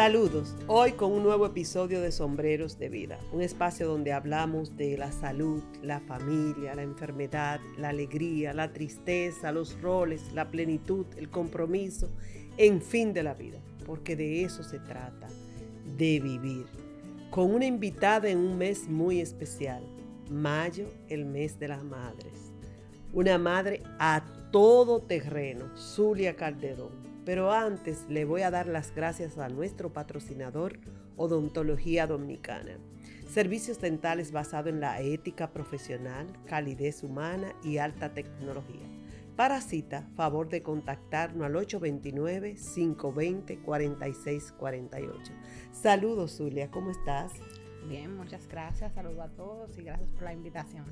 Saludos, hoy con un nuevo episodio de Sombreros de Vida, un espacio donde hablamos de la salud, la familia, la enfermedad, la alegría, la tristeza, los roles, la plenitud, el compromiso, en fin de la vida, porque de eso se trata, de vivir. Con una invitada en un mes muy especial, mayo, el mes de las madres. Una madre a todo terreno, Zulia Calderón pero antes le voy a dar las gracias a nuestro patrocinador Odontología Dominicana. Servicios dentales basados en la ética profesional, calidez humana y alta tecnología. Para cita, favor de contactarnos al 829-520-4648. Saludos, Zulia, ¿cómo estás? Bien, muchas gracias. Saludos a todos y gracias por la invitación.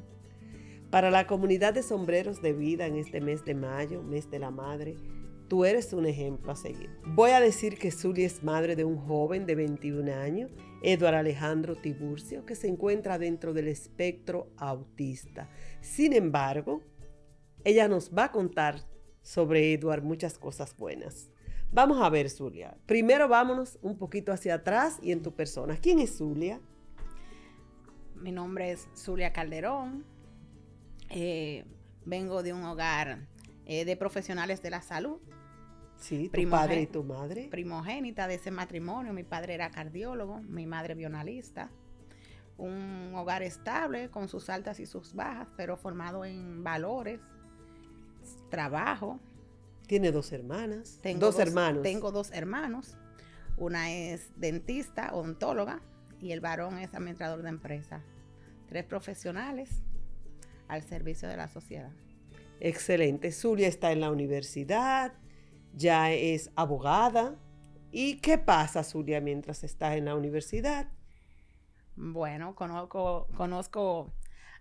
Para la comunidad de sombreros de vida en este mes de mayo, mes de la madre, Tú eres un ejemplo a seguir. Voy a decir que Zulia es madre de un joven de 21 años, Eduardo Alejandro Tiburcio, que se encuentra dentro del espectro autista. Sin embargo, ella nos va a contar sobre Eduard muchas cosas buenas. Vamos a ver, Zulia. Primero vámonos un poquito hacia atrás y en tu persona. ¿Quién es Zulia? Mi nombre es Zulia Calderón. Eh, vengo de un hogar eh, de profesionales de la salud. Sí, tu padre y tu madre. Primogénita de ese matrimonio. Mi padre era cardiólogo, mi madre bionalista. Un hogar estable con sus altas y sus bajas, pero formado en valores, trabajo. Tiene dos hermanas. Tengo dos, hermanos. Tengo dos hermanos. Una es dentista, odontóloga, y el varón es administrador de empresa. Tres profesionales al servicio de la sociedad. Excelente. Zulia está en la universidad, ya es abogada. ¿Y qué pasa, Zulia, mientras estás en la universidad? Bueno, conozco, conozco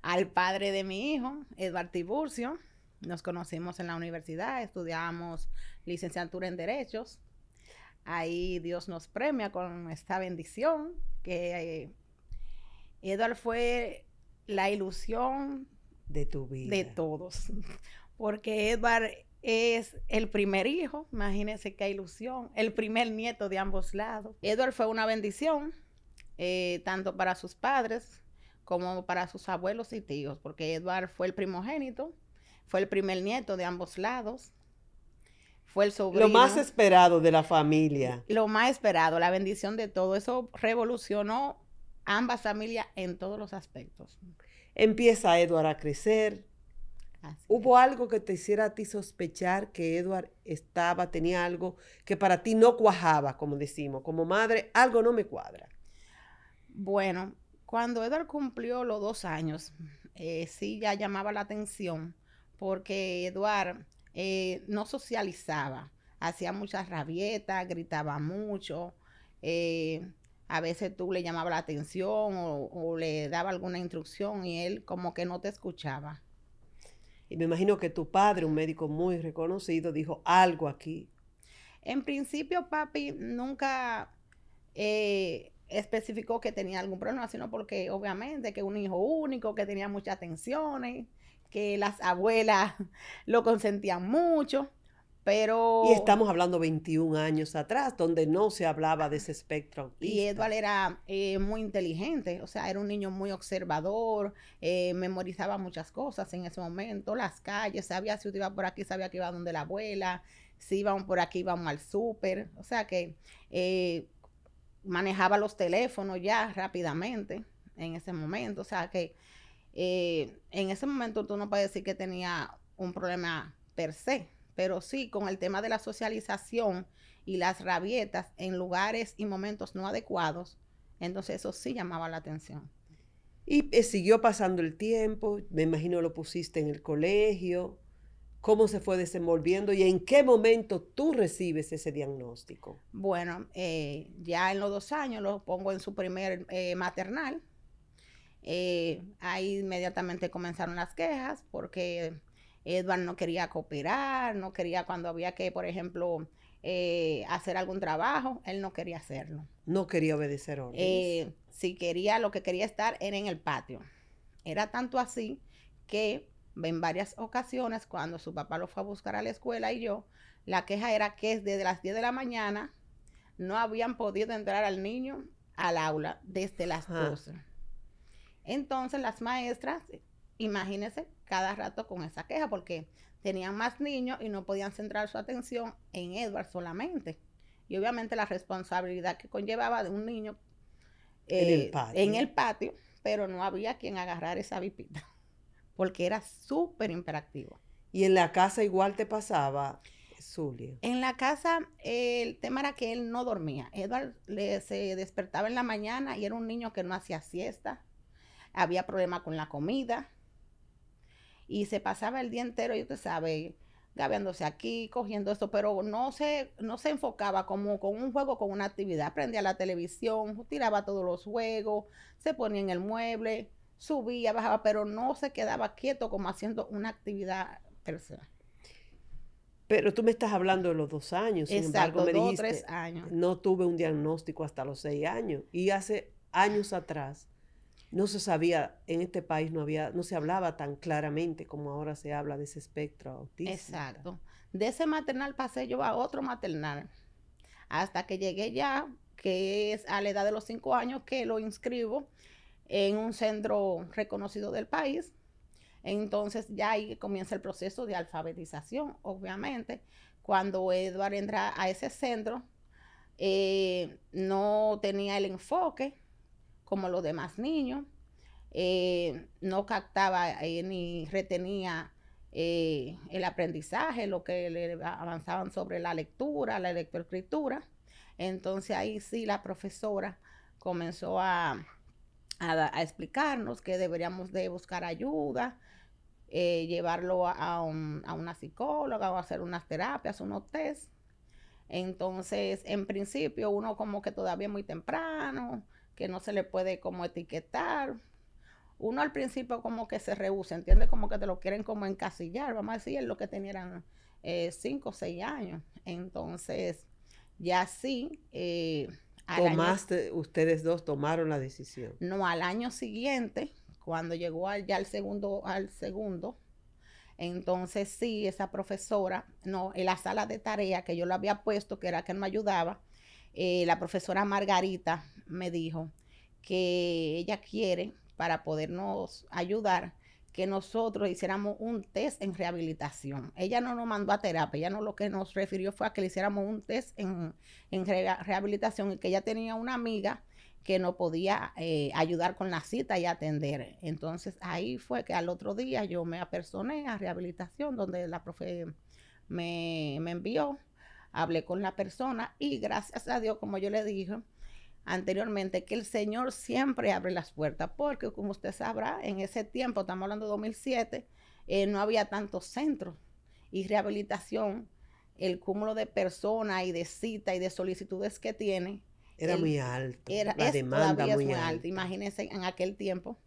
al padre de mi hijo, Eduardo Tiburcio. Nos conocimos en la universidad, estudiamos licenciatura en Derechos. Ahí Dios nos premia con esta bendición, que eh, Eduardo fue la ilusión de tu vida. De todos. Porque Edward es el primer hijo, imagínense qué ilusión, el primer nieto de ambos lados. Edward fue una bendición, eh, tanto para sus padres como para sus abuelos y tíos, porque Edward fue el primogénito, fue el primer nieto de ambos lados, fue el sobrino. Lo más esperado de la familia. Lo más esperado, la bendición de todo. Eso revolucionó ambas familias en todos los aspectos. Empieza Edward a crecer, ¿Hubo algo que te hiciera a ti sospechar que Edward estaba, tenía algo que para ti no cuajaba, como decimos? Como madre, algo no me cuadra. Bueno, cuando Edward cumplió los dos años, eh, sí ya llamaba la atención porque Edward eh, no socializaba, hacía muchas rabietas, gritaba mucho. Eh, a veces tú le llamaba la atención o le daba alguna instrucción y él como que no te escuchaba. Y me imagino que tu padre, un médico muy reconocido, dijo algo aquí. En principio, papi nunca eh, especificó que tenía algún problema, sino porque obviamente que un hijo único, que tenía muchas atenciones, que las abuelas lo consentían mucho. Pero... Y estamos hablando 21 años atrás, donde no se hablaba de ese espectro Y Edward era eh, muy inteligente, o sea, era un niño muy observador, eh, memorizaba muchas cosas en ese momento, las calles, sabía si iba por aquí, sabía que iba donde la abuela, si íbamos por aquí, íbamos al súper, o sea que eh, manejaba los teléfonos ya rápidamente en ese momento, o sea que en ese momento tú no puedes decir que tenía un problema per se, pero sí con el tema de la socialización y las rabietas en lugares y momentos no adecuados, entonces eso sí llamaba la atención. Y eh, siguió pasando el tiempo, me imagino lo pusiste en el colegio, cómo se fue desenvolviendo y en qué momento tú recibes ese diagnóstico. Bueno, eh, ya en los dos años lo pongo en su primer eh, maternal. ahí inmediatamente comenzaron las quejas porque Edward no quería cooperar, no quería cuando había que, por ejemplo, eh, hacer algún trabajo, él no quería hacerlo. No quería obedecer órdenes. Eh, si quería, lo que quería estar era en el patio. Era tanto así que en varias ocasiones, cuando su papá lo fue a buscar a la escuela y yo, la queja era que desde las 10 de la mañana no habían podido entrar al niño al aula desde las 12. Entonces las maestras, imagínense, cada rato con esa queja porque tenían más niños y no podían centrar su atención en Edward solamente. Y obviamente la responsabilidad que conllevaba de un niño en, el eh, patio. pero no había quien agarrar esa vipita, porque era súper imperactivo. ¿Y en la casa igual te pasaba, Zulia? En la casa el tema era que él no dormía. Edward le, se despertaba en la mañana y era un niño que no hacía siesta. Había problemas con la comida. Y se pasaba el día entero, y usted sabe, gabeándose aquí, cogiendo esto, pero no se, no se enfocaba como con un juego, con una actividad. Prendía la televisión, tiraba todos los juegos, se ponía en el mueble, subía, bajaba, pero no se quedaba quieto como haciendo una actividad personal. Pero tú me estás hablando de los dos años, sin Exacto, embargo, me dos, tres años. no tuve un diagnóstico hasta los seis años. Y hace años atrás no se sabía, en este país no había, no se hablaba tan claramente como ahora se habla de ese espectro autista. Exacto. De ese maternal pasé yo a otro maternal, hasta que llegué ya, que es a la edad de los cinco años, que lo inscribo en un centro reconocido del país. Entonces ya ahí comienza el proceso de alfabetización, obviamente. Cuando Edward entra a ese centro, eh, no tenía el enfoque como los demás niños. Eh, no captaba eh, ni retenía eh, el aprendizaje, lo que le avanzaban sobre la lectura, la lectoescritura. Entonces ahí sí la profesora comenzó a, explicarnos que deberíamos de buscar ayuda, llevarlo a, a, una psicóloga o hacer unas terapias, unos test. Entonces, en principio, uno como que todavía muy temprano, que no se le puede como etiquetar. Uno al principio como que se rehúsa, entiende como que te lo quieren como encasillar, vamos a decir, lo que tenían eh, cinco o seis años. Entonces, ya sí. Eh, Tomaste, ustedes dos tomaron la decisión. No, al año siguiente, cuando llegó al, ya al segundo, al segundo, entonces sí, esa profesora, no, en la sala de tarea que yo lo había puesto, que era que me ayudaba, eh, la profesora Margarita me dijo que ella quiere, para podernos ayudar, que nosotros hiciéramos un test en rehabilitación. Ella no nos mandó a terapia, ella no lo que nos refirió fue a que le hiciéramos un test en, rehabilitación y que ella tenía una amiga que no podía eh, ayudar con la cita y atender. Entonces ahí fue que al otro día yo me apersoné a rehabilitación donde la profe me, me envió hablé con la persona y gracias a Dios, como yo le dije anteriormente, que el Señor siempre abre las puertas, porque como usted sabrá, en ese tiempo, estamos hablando de 2007, eh, no había tantos centros y rehabilitación, el cúmulo de personas y de citas y de solicitudes que tiene. Era muy alto. Era, la demanda muy, muy alta. Imagínense en aquel tiempo.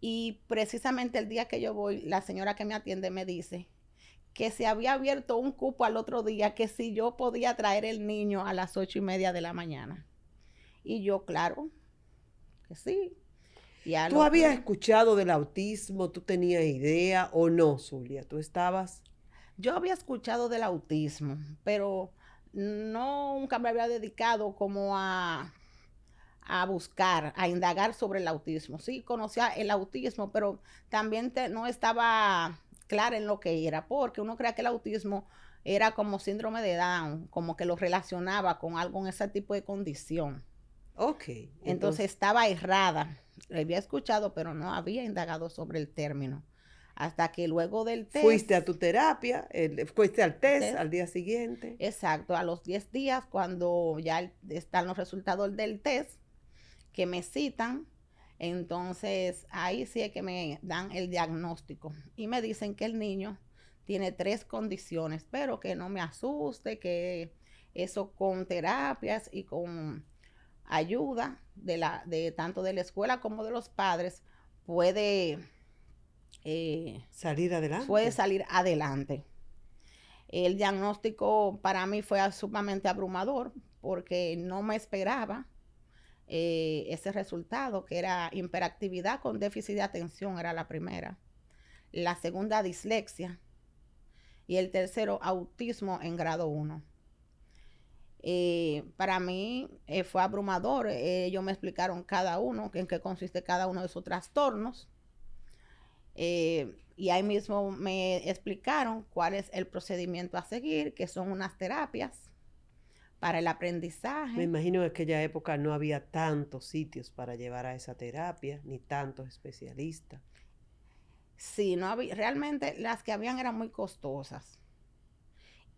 Y precisamente el día que yo voy, la señora que me atiende me dice, que se había abierto un cupo al otro día, que si yo podía traer el niño a las ocho y media de la mañana. Y yo, claro, que sí. ¿Tú habías escuchado del autismo? ¿Tú tenías idea o no, Zulia? ¿Tú estabas? Yo había escuchado del autismo, pero no nunca me había dedicado como a, a buscar, a indagar sobre el autismo. Sí, conocía el autismo, pero también no estaba clara en lo que era, porque uno crea que el autismo era como síndrome de Down, como que lo relacionaba con algo en ese tipo de condición. Ok. Entonces, estaba errada. Le había escuchado, pero no había indagado sobre el término. Hasta que luego del test. Fuiste a tu terapia, fuiste al test, al día siguiente. Exacto, a los 10 días, cuando ya están los resultados del test, que me citan, entonces, ahí sí es que me dan el diagnóstico y me dicen que el niño tiene tres condiciones, pero que no me asuste, que eso con terapias y con ayuda de, la, de tanto de la escuela como de los padres puede eh, salir adelante. Puede salir adelante. El diagnóstico para mí fue sumamente abrumador porque no me esperaba eh, ese resultado, que era hiperactividad con déficit de atención, era la primera. La segunda, dislexia. Y el tercero, autismo en grado 1. Eh, para mí eh, fue abrumador. ellos me explicaron cada uno, en qué consiste cada uno de sus trastornos. y ahí mismo me explicaron cuál es el procedimiento a seguir, que son unas terapias para el aprendizaje. Me imagino que en aquella época no había tantos sitios para llevar a esa terapia, ni tantos especialistas. Sí, no había, realmente las que habían eran muy costosas.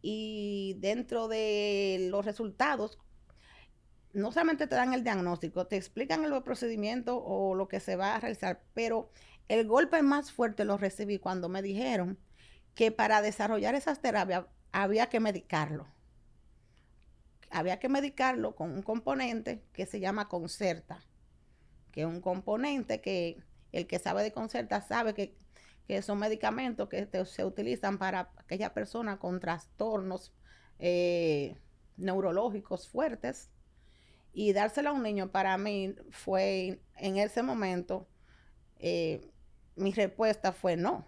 Y dentro de los resultados, no solamente te dan el diagnóstico, te explican el procedimiento o lo que se va a realizar, pero el golpe más fuerte lo recibí cuando me dijeron que para desarrollar esas terapias había que medicarlo había que medicarlo con un componente que se llama concerta, que es un componente que el que sabe de concerta sabe que, son medicamentos que se utilizan para aquella persona con trastornos eh, neurológicos fuertes. Y dárselo a un niño para mí fue en ese momento, eh, mi respuesta fue no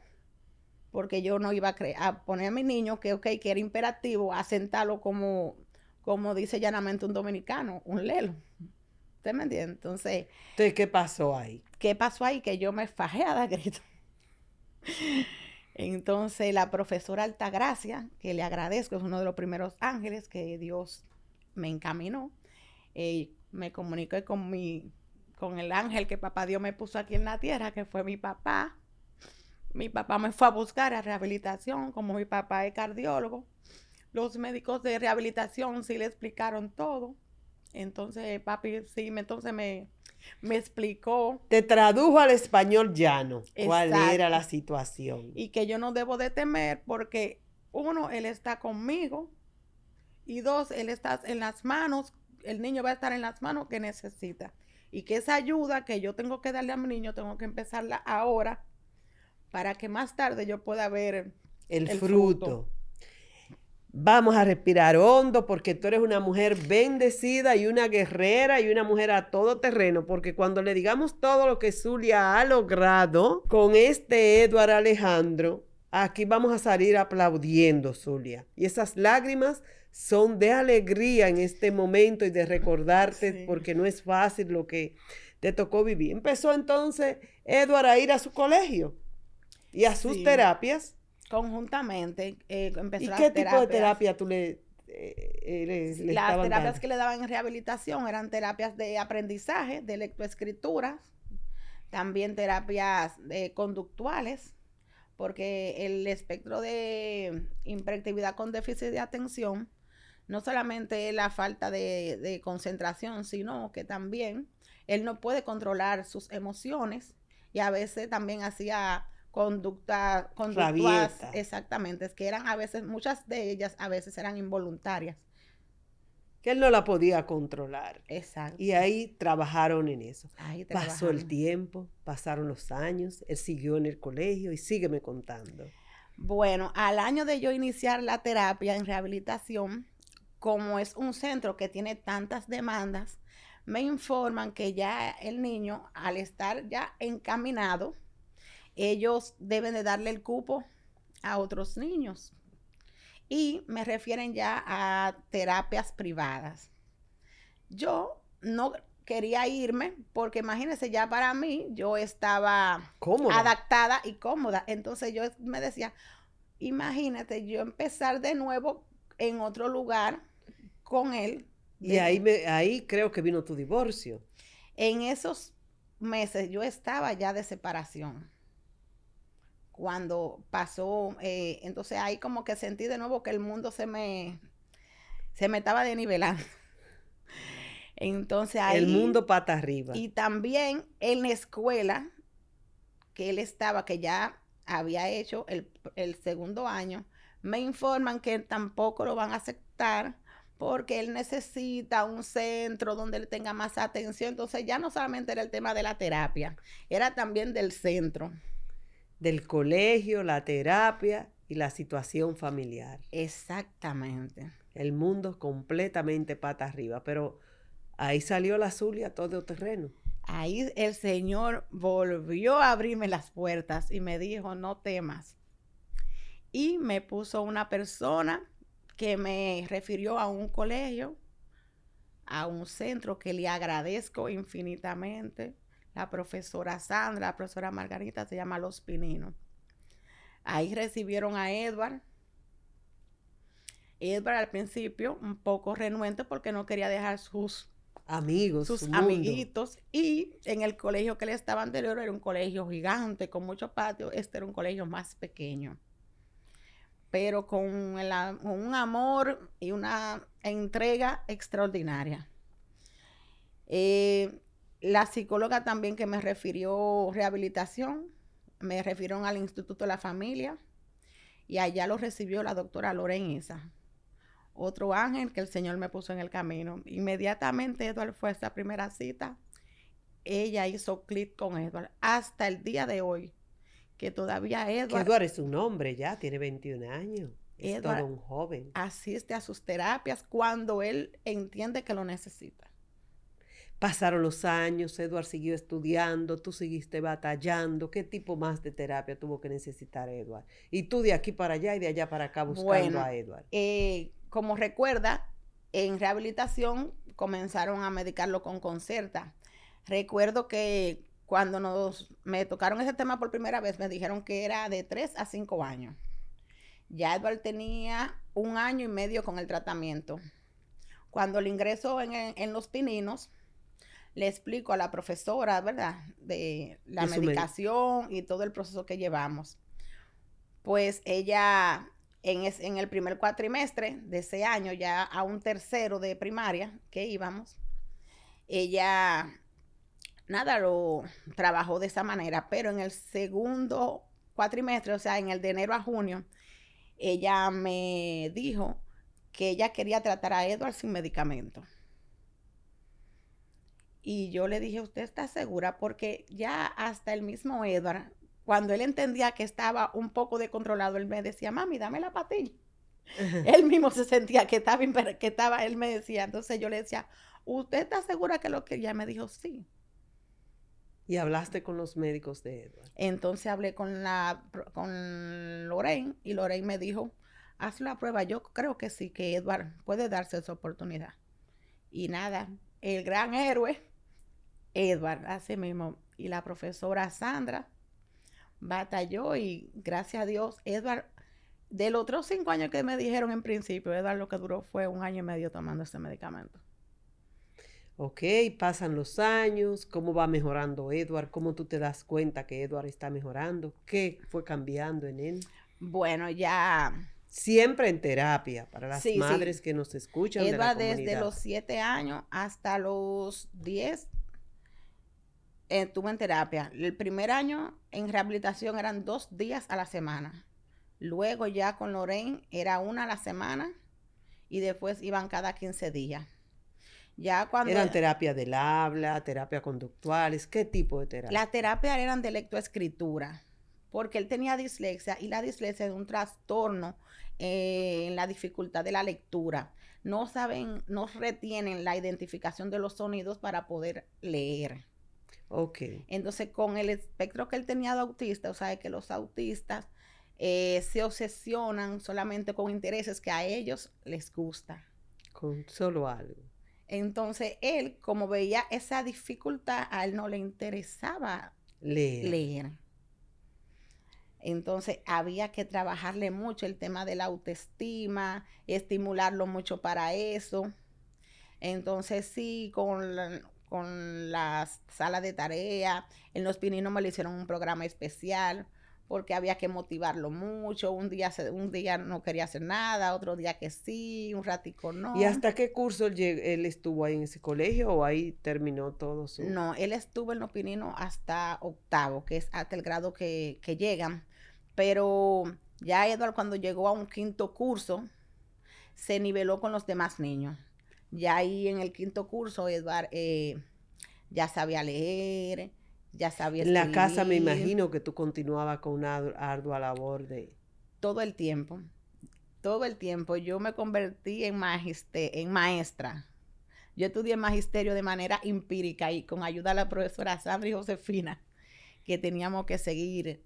porque yo no iba a, a, poner a mi niño que, okay, que era imperativo, a sentarlo como como dice llanamente un dominicano, un lelo. ¿Usted me entiende? Entonces, Entonces, ¿qué pasó ahí? ¿Qué pasó ahí? Que yo me fajé a dar grito. Entonces, la profesora Altagracia, que le agradezco, es uno de los primeros ángeles que Dios me encaminó, eh, me comuniqué con mi, con el ángel que papá Dios me puso aquí en la tierra, que fue mi papá. Mi papá me fue a buscar a rehabilitación, como mi papá es cardiólogo los médicos de rehabilitación sí le explicaron todo. Entonces, papi, sí, entonces me, me explicó. Te tradujo al español llano cuál era la situación. Y que yo no debo de temer porque, uno, él está conmigo. Y dos, él está en las manos, el niño va a estar en las manos que necesita. Y que esa ayuda que yo tengo que darle a mi niño, tengo que empezarla ahora para que más tarde yo pueda ver el, fruto. Vamos a respirar hondo porque tú eres una mujer bendecida y una guerrera y una mujer a todo terreno. Porque cuando le digamos todo lo que Zulia ha logrado con este Eduardo Alejandro, aquí vamos a salir aplaudiendo, Zulia. Y esas lágrimas son de alegría en este momento y de recordarte porque no es fácil lo que te tocó vivir. Empezó entonces Eduardo a ir a su colegio y a sus terapias conjuntamente eh, ¿Y qué tipo de terapia tú le, eh, eh, Las terapias que le daban en rehabilitación eran terapias de aprendizaje, de lectoescritura, también terapias conductuales, porque el espectro de hiperactividad con déficit de atención no solamente es la falta de, de concentración, sino que también él no puede controlar sus emociones y a veces también hacía conducta, conductuas, exactamente, es que eran a veces, muchas de ellas a veces eran involuntarias. Que él no la podía controlar. Exacto. Y ahí trabajaron en eso. Pasó el tiempo, pasaron los años, él siguió en el colegio y sígueme contando. Bueno, al año de yo iniciar la terapia en rehabilitación, como es un centro que tiene tantas demandas, me informan que ya el niño, al estar ya encaminado, ellos deben de darle el cupo a otros niños. Y me refieren ya a terapias privadas. Yo no quería irme porque imagínense, ya para mí yo estaba adaptada y cómoda. Entonces yo me decía, imagínate yo empezar de nuevo en otro lugar con él. Y ahí, me, ahí creo que vino tu divorcio. En esos meses yo estaba ya de separación cuando pasó, eh, entonces ahí como que sentí de nuevo que el mundo se me, se me estaba denivelando. Entonces ahí... El mundo pata arriba. Y también en la escuela que él estaba, que ya había hecho el, el segundo año, me informan que tampoco lo van a aceptar porque él necesita un centro donde él tenga más atención. Entonces ya no solamente era el tema de la terapia, era también del centro del colegio, la terapia y la situación familiar. Exactamente. El mundo completamente pata arriba, pero ahí salió la Zulia todo terreno. Ahí el Señor volvió a abrirme las puertas y me dijo, no temas. Y me puso una persona que me refirió a un colegio a un centro que le agradezco infinitamente. La profesora Sandra, la profesora Margarita, se llama Los Pininos. Ahí recibieron a Edward. Edward al principio un poco renuente porque no quería dejar sus amigos, sus amiguitos. Y en el colegio que él estaba anterior era un colegio gigante con mucho patio. Este era un colegio más pequeño pero con, un amor y una entrega extraordinaria. Eh, la psicóloga también que me refirió rehabilitación, me refirieron al Instituto de la Familia y allá lo recibió la doctora Lorenza, otro ángel que el Señor me puso en el camino. Inmediatamente Eduardo fue a esa primera cita, ella hizo clic con Eduardo. Hasta el día de hoy, que todavía Edward... Edward es un hombre ya, tiene 21 años. Es todo un joven. Asiste a sus terapias cuando él entiende que lo necesita. Pasaron los años, Edward siguió estudiando, tú seguiste batallando. ¿Qué tipo más de terapia tuvo que necesitar Edward? Y tú de aquí para allá y de allá para acá buscando a Edward. Eh, como recuerda, en rehabilitación comenzaron a medicarlo con concerta. Recuerdo que cuando nos, me tocaron ese tema por primera vez, me dijeron que era de 3 a 5 años. Ya Edward tenía un año y medio con el tratamiento. Cuando le ingreso en, los pininos, le explico a la profesora, ¿verdad? De la medicación y todo el proceso que llevamos. Pues ella, en, en el primer cuatrimestre de ese año, ya a un tercero de primaria que íbamos, ella nada, lo trabajó de esa manera, pero en el segundo cuatrimestre, o sea, en el de enero a junio, ella me dijo que ella quería tratar a Edward sin medicamento. Y yo le dije, ¿usted está segura? Porque ya hasta el mismo Edward, cuando él entendía que estaba un poco descontrolado, él me decía, mami, dame la patilla. él mismo se sentía que estaba, que estaba, él me decía, entonces yo le decía, ¿usted está segura que lo que ella me dijo? Sí. Y hablaste con los médicos de Edward. Entonces hablé con la con Lorraine y Lorraine me dijo, haz la prueba. Yo creo que sí, que Edward puede darse esa oportunidad. Y nada, el gran héroe, Edward, así mismo. Y la profesora Sandra batalló y gracias a Dios, Edward, de los otros cinco años que me dijeron en principio, Edward lo que duró fue un año y medio tomando ese medicamento. Ok, pasan los años, ¿cómo va mejorando Edward? ¿Cómo tú te das cuenta que Edward está mejorando? ¿Qué fue cambiando en él? Bueno, ya... Siempre en terapia, para las madres que nos escuchan. Edward desde los siete años hasta los diez estuvo en terapia. El primer año en rehabilitación eran dos días a la semana. Luego ya con Lorraine era una a la semana y después iban cada 15 días. Ya cuando eran terapia del habla, terapia conductuales, ¿qué tipo de terapia? La terapia eran de lectoescritura, porque él tenía dislexia y la dislexia es un trastorno eh, en la dificultad de la lectura. No saben, no retienen la identificación de los sonidos para poder leer. Ok. Entonces, con el espectro que él tenía de autista, o sea, que los autistas eh, se obsesionan solamente con intereses que a ellos les gusta. Con solo algo. Entonces, él, como veía esa dificultad, a él no le interesaba leer. Entonces, había que trabajarle mucho el tema de la autoestima, estimularlo mucho para eso. Entonces, sí, con la, con las salas de tarea, en los pininos me le hicieron un programa especial porque había que motivarlo mucho. Un día, un día no quería hacer nada, otro día que sí, un ratico no. ¿Y hasta qué curso él, estuvo ahí en ese colegio o ahí terminó todo su...? No, él estuvo en los pininos hasta octavo, que es hasta el grado que, llegan. Pero ya Edward cuando llegó a un quinto curso, se niveló con los demás niños. Ya ahí en el quinto curso, Edward eh, ya sabía leer, ya sabía En la casa me imagino que tú continuabas con una ardua labor de... Todo el tiempo, todo el tiempo. Yo me convertí en, en maestra. Yo estudié magisterio de manera empírica y con ayuda de la profesora Sandra y Josefina, que teníamos que seguir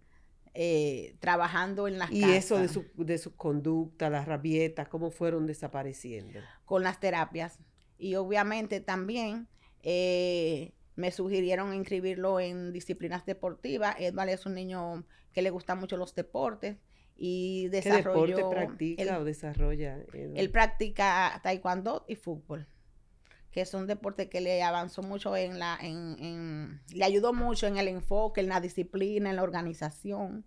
eh, trabajando en las ¿Y eso de su, de su conducta, las rabietas, cómo fueron desapareciendo? Con las terapias. Y obviamente también eh, me sugirieron inscribirlo en disciplinas deportivas. Edward es un niño que le gustan mucho los deportes y desarrolló... ¿Qué deporte practica o desarrolla? Él practica taekwondo y fútbol que es un deporte que le avanzó mucho en la, en, le ayudó mucho en el enfoque, en la disciplina, en la organización.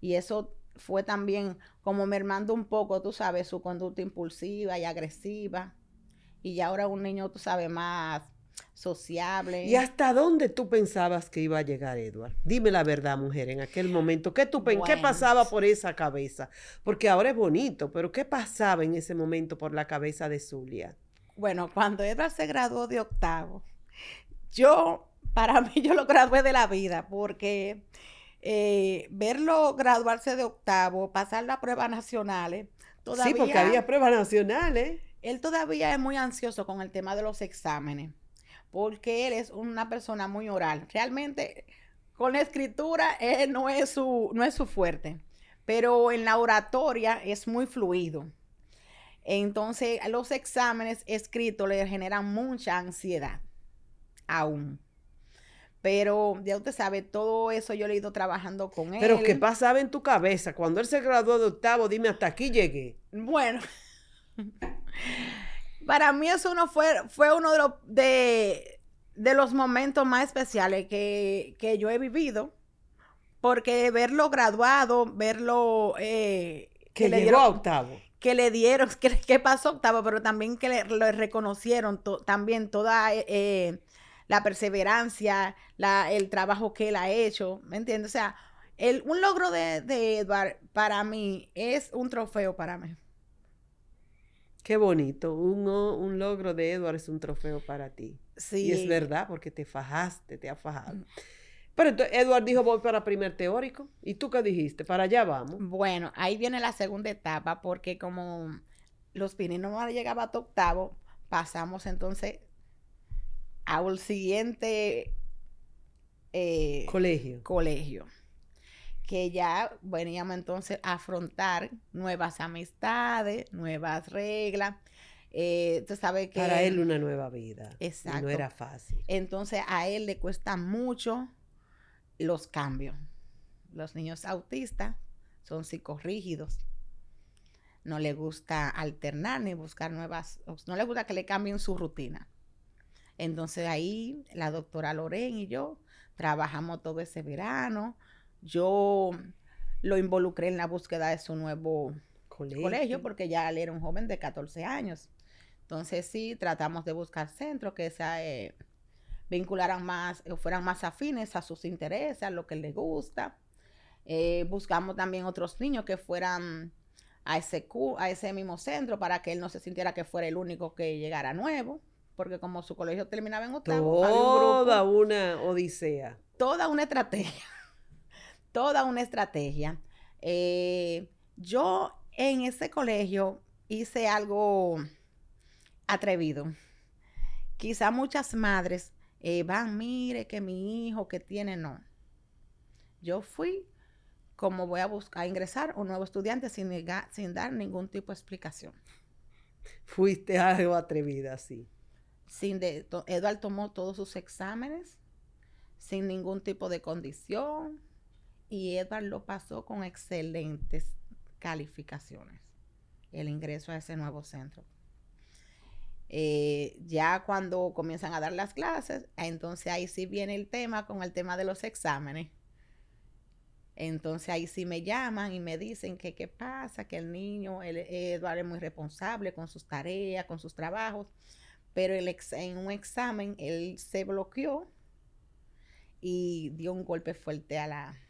Y eso fue también como mermando un poco, tú sabes, su conducta impulsiva y agresiva. Y ya ahora un niño, tú sabes, más sociable. ¿Y hasta dónde tú pensabas que iba a llegar Edward? Dime la verdad, mujer, en aquel momento. ¿Qué, tú, ¿qué pasaba por esa cabeza? Porque ahora es bonito, pero ¿qué pasaba en ese momento por la cabeza de Zulia? Bueno, cuando Edward se graduó de octavo, yo, para mí, yo lo gradué de la vida, porque eh, verlo graduarse de octavo, pasar las pruebas nacionales, todavía... Sí, porque había pruebas nacionales. Él todavía es muy ansioso con el tema de los exámenes, porque él es una persona muy oral. Realmente, con la escritura, él no es su, no es su fuerte, pero en la oratoria es muy fluido. Entonces, los exámenes escritos le generan mucha ansiedad, aún. Pero ya usted sabe, todo eso yo le he ido trabajando con él. Pero ¿qué pasaba en tu cabeza? Cuando él se graduó de octavo, dime, hasta aquí llegué. Bueno, para mí eso no fue, fue uno de los, de, los momentos más especiales que, yo he vivido. Porque verlo graduado, verlo... Eh, que, le llegó a octavo que le dieron, que, pasó octavo, pero también que le, reconocieron también toda eh, eh, la perseverancia, la, el trabajo que él ha hecho, ¿me entiendes? O sea, el, un logro de, de Edward para mí es un trofeo para mí. Qué bonito, un, un logro de Edward es un trofeo para ti. Sí. Y es verdad, porque te fajaste, te has fajado. Mm. Pero entonces Edward dijo, voy para primer teórico. ¿Y tú qué dijiste? Para allá vamos. Bueno, ahí viene la segunda etapa, porque como los pininos no llegaba a octavo, pasamos entonces al siguiente eh, colegio. colegio. Que ya veníamos entonces a afrontar nuevas amistades, nuevas reglas. Eh, tú sabes que... Para él una nueva vida. Exacto. no era fácil. Entonces a él le cuesta mucho los cambios. Los niños autistas son psicorrígidos. No le gusta alternar ni buscar nuevas, no le gusta que le cambien su rutina. Entonces ahí la doctora Loren y yo trabajamos todo ese verano. Yo lo involucré en la búsqueda de su nuevo colegio, porque ya él era un joven de 14 años. Entonces sí, tratamos de buscar centros que sea... Eh, vincularan más o fueran más afines a sus intereses, a lo que les gusta. Eh, buscamos también otros niños que fueran a ese, a ese mismo centro para que él no se sintiera que fuera el único que llegara nuevo, porque como su colegio terminaba en octavo, toda una odisea. Toda una estrategia, toda una estrategia. Eh, yo en ese colegio hice algo atrevido. Quizá muchas madres eh, van, mire que mi hijo que tiene, no. Yo fui como voy a buscar ingresar un nuevo estudiante sin, sin dar ningún tipo de explicación. Fuiste algo atrevida, sí. Sin de, Eduard tomó todos sus exámenes sin ningún tipo de condición y Edward lo pasó con excelentes calificaciones el ingreso a ese nuevo centro. Eh, ya cuando comienzan a dar las clases, entonces ahí sí viene el tema con el tema de los exámenes. Entonces ahí sí me llaman y me dicen que qué pasa, que el niño, el, Eduardo es muy responsable con sus tareas, con sus trabajos, pero el en un examen él se bloqueó y dio un golpe fuerte a la,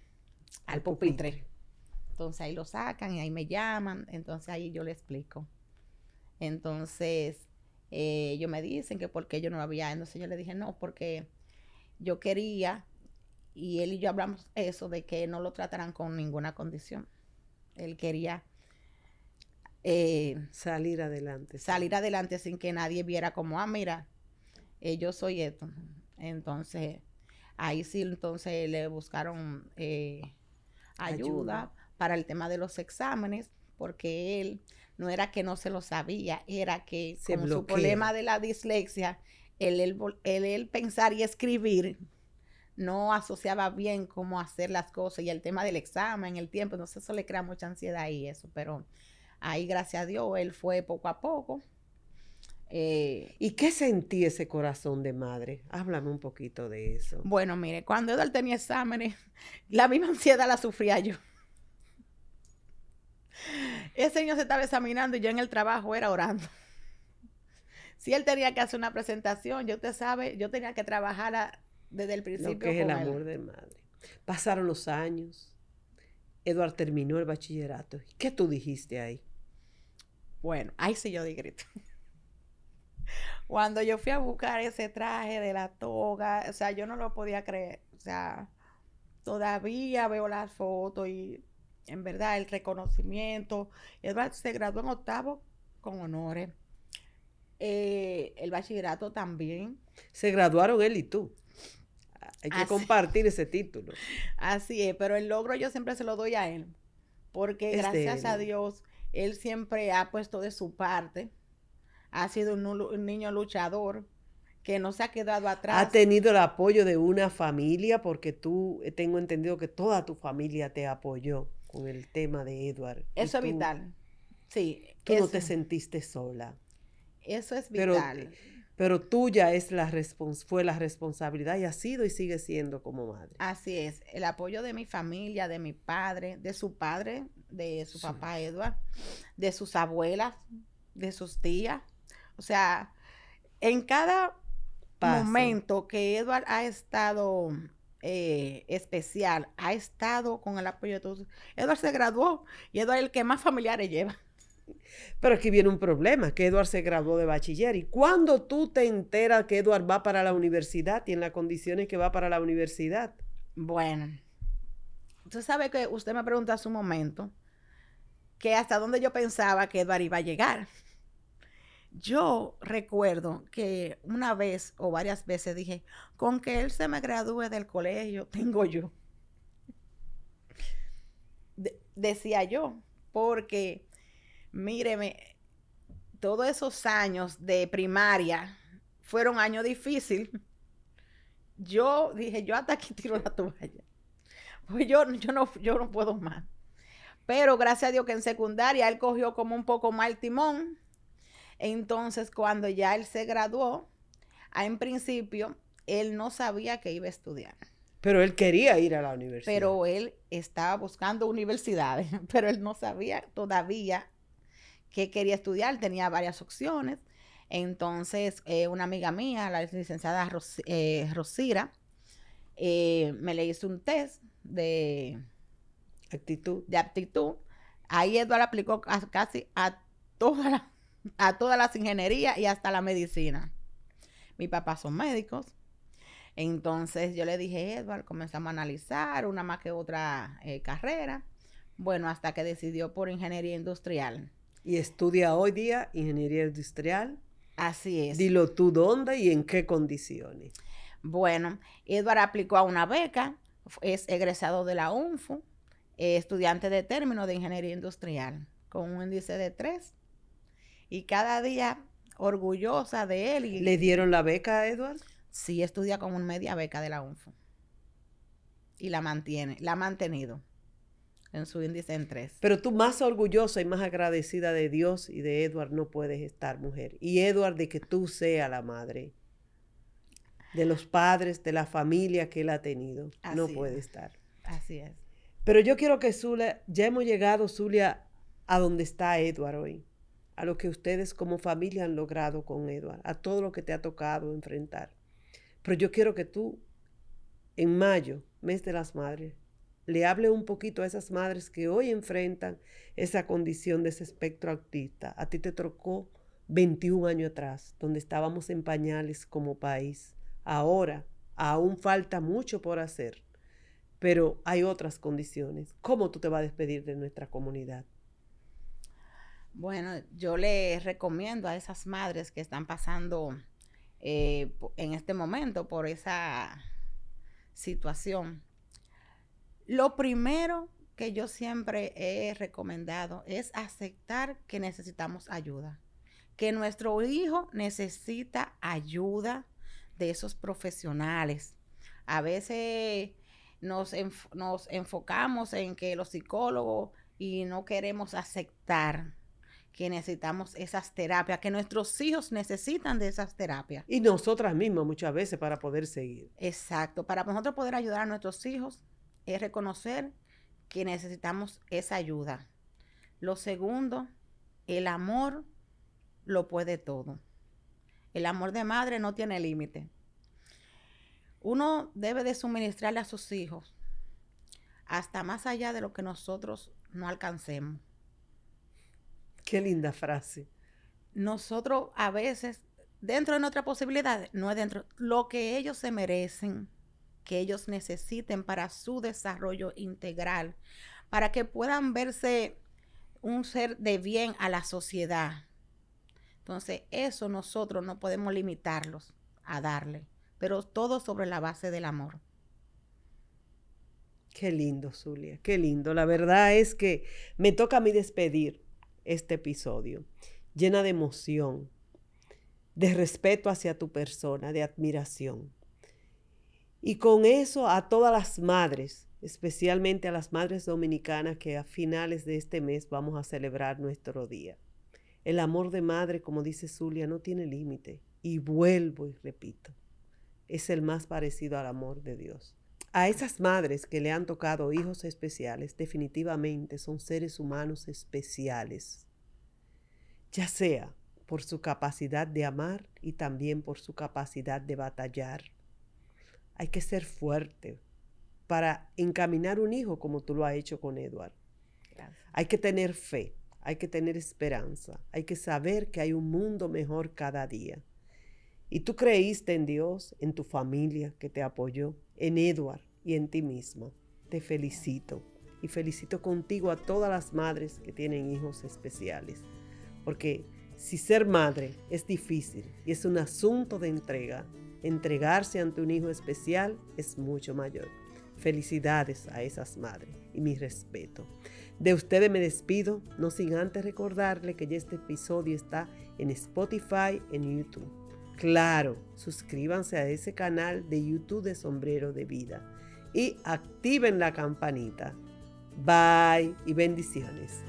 al pupitre. Entonces ahí lo sacan y ahí me llaman, entonces ahí yo le explico. Entonces, eh, ellos me dicen que porque yo no había, entonces yo le dije no, porque yo quería, y él y yo hablamos eso, de que no lo trataran con ninguna condición. Él quería eh, salir adelante. Salir adelante sin que nadie viera como, ah, mira, eh, yo soy esto. Entonces, ahí sí, entonces le buscaron ayuda, ayuda para el tema de los exámenes, porque él no era que no se lo sabía, era que Se con su problema de la dislexia, el, pensar y escribir no asociaba bien cómo hacer las cosas y el tema del examen, el tiempo, entonces eso le crea mucha ansiedad y eso, pero ahí gracias a Dios él fue poco a poco. Eh, ¿Y qué sentí ese corazón de madre? Háblame un poquito de eso. bueno, mire, cuando Edward tenía exámenes, la misma ansiedad la sufría yo. Ese niño se estaba examinando y yo en el trabajo era orando. Si él tenía que hacer una presentación, yo usted sabe, yo tenía que trabajar a- desde el principio Lo que es el él. amor de madre. Pasaron los años. Eduard terminó el bachillerato. ¿Qué tú dijiste ahí? Bueno, ahí sí yo di grito. Cuando yo fui a buscar ese traje de la toga, o sea, yo no lo podía creer. O sea, todavía veo las fotos y en verdad el reconocimiento. Edward se graduó en octavo con honores. Eh, el bachillerato también. Se graduaron él y tú. Hay que Así- compartir ese título. Así es, pero el logro yo siempre se lo doy a él. Porque Es gracias a. Dios, él siempre ha puesto de su parte. Ha sido un, un niño luchador que no se ha quedado atrás. Ha tenido el apoyo de una familia porque tú, eh, tengo entendido que toda tu familia te apoyó con el tema de Edward. Eso es vital. Sí, Tú no te sentiste sola. eso es pero- vital. Pero tuya es la respons- fue la responsabilidad y ha sido y sigue siendo como madre. Así es, el apoyo de mi familia, de mi padre, de su padre, de su Sí. papá Edward, de sus abuelas, de sus tías. O sea, en cada Paso. momento que Edward ha estado eh, especial, ha estado con el apoyo de todos. Edward se graduó y Edward es el que más familiares lleva. Pero aquí viene un problema, que Edward se graduó de bachiller. ¿Y cuando tú te enteras que Edward va para la universidad y en las condiciones que va para la universidad? Bueno, usted sabe que usted me preguntó hace un momento que hasta dónde yo pensaba que Edward iba a llegar. Yo recuerdo que una vez o varias veces dije, con que él se me gradúe del colegio, tengo yo. De- decía yo, porque míreme, todos esos años de primaria fueron años difíciles. Yo dije, yo hasta aquí tiro la toalla. Pues yo, yo, no, yo no puedo más. Pero gracias a Dios que en secundaria él cogió como un poco más el timón. Entonces, cuando ya él se graduó, en principio, él no sabía que iba a estudiar. Pero él quería ir a la universidad. Pero él estaba buscando universidades, pero él no sabía todavía qué quería estudiar, tenía varias opciones. Entonces, eh, una amiga mía, la licenciada Ros- eh, Rosira, eh, me le hizo un test de, Actitud. de aptitud. Ahí Eduardo aplicó a- casi a todas las a todas las ingenierías y hasta la medicina. Mi papá son médicos. Entonces yo le dije, Edward, comenzamos a analizar una más que otra eh, carrera. Bueno, hasta que decidió por ingeniería industrial. Y estudia hoy día ingeniería industrial. Así es. Dilo tú dónde y en qué condiciones. Bueno, Edward aplicó a una beca, es egresado de la UNFU, eh, estudiante de término de ingeniería industrial, con un índice de 3. Y cada día orgullosa de él. Y ¿Le dieron la beca a Edward? sí estudia con una media beca de la UNFU. Y la mantiene, la ha mantenido en su índice en 3. Pero tú más orgullosa y más agradecida de Dios y de Edward no puedes estar, mujer. Y Edward de que tú seas la madre de los padres, de la familia que él ha tenido. no puede es. estar. Así es. Pero yo quiero que Zulia, ya hemos llegado, Zulia, a donde está Edward hoy. A lo que ustedes como familia han logrado con Edward. A todo lo que te ha tocado enfrentar. Pero yo quiero que tú, en mayo, mes de las madres, le hable un poquito a esas madres que hoy enfrentan esa condición de ese espectro autista. A ti te tocó 21 años atrás, donde estábamos en pañales como país. Ahora aún falta mucho por hacer, pero hay otras condiciones. ¿Cómo tú te vas a despedir de nuestra comunidad? Bueno, yo le recomiendo a esas madres que están pasando eh, en este momento por esa situación. Lo primero que yo siempre he recomendado es aceptar que necesitamos ayuda, que nuestro hijo necesita ayuda de esos profesionales. A veces nos, nos enfocamos en que los psicólogos y no queremos aceptar que necesitamos esas terapias, que nuestros hijos necesitan de esas terapias. Y nosotras mismas muchas veces para poder seguir. Exacto, para nosotros poder ayudar a nuestros hijos es reconocer que necesitamos esa ayuda. Lo segundo, el amor lo puede todo. El amor de madre no tiene límite. Uno debe de suministrarle a sus hijos hasta más allá de lo que nosotros no alcancemos. Qué linda frase. Nosotros a veces, dentro de nuestra posibilidad, no es dentro, lo que ellos se merecen, que ellos necesiten para su desarrollo integral, para que puedan verse un ser de bien a la sociedad. Entonces, eso nosotros no podemos limitarlos a darle, pero todo sobre la base del amor. Qué lindo, Zulia, qué lindo. La verdad es que me toca a mí despedir este episodio, llena de emoción, de respeto hacia tu persona, de admiración. Y con eso a todas las madres, especialmente a las madres dominicanas que a finales de este mes vamos a celebrar nuestro día. El amor de madre, como dice Zulia, no tiene límite. Y vuelvo y repito, es el más parecido al amor de Dios. A esas madres que le han tocado hijos especiales, definitivamente son seres humanos especiales, ya sea por su capacidad de amar y también por su capacidad de batallar. Hay que ser fuerte para encaminar un hijo como tú lo has hecho con Edward. Hay que tener fe, hay que tener esperanza, hay que saber que hay un mundo mejor cada día. Y tú creíste en Dios, en tu familia que te apoyó, en Edward y en ti mismo. Te felicito y felicito contigo a todas las madres que tienen hijos especiales. Porque si ser madre es difícil y es un asunto de entrega, entregarse ante un hijo especial es mucho mayor. Felicidades a esas madres y mi respeto. De ustedes me despido, no sin antes recordarle que ya este episodio está en Spotify, en YouTube Claro, suscríbanse a ese canal de YouTube de Sombrero de Vida y activen la campanita. Bye y bendiciones.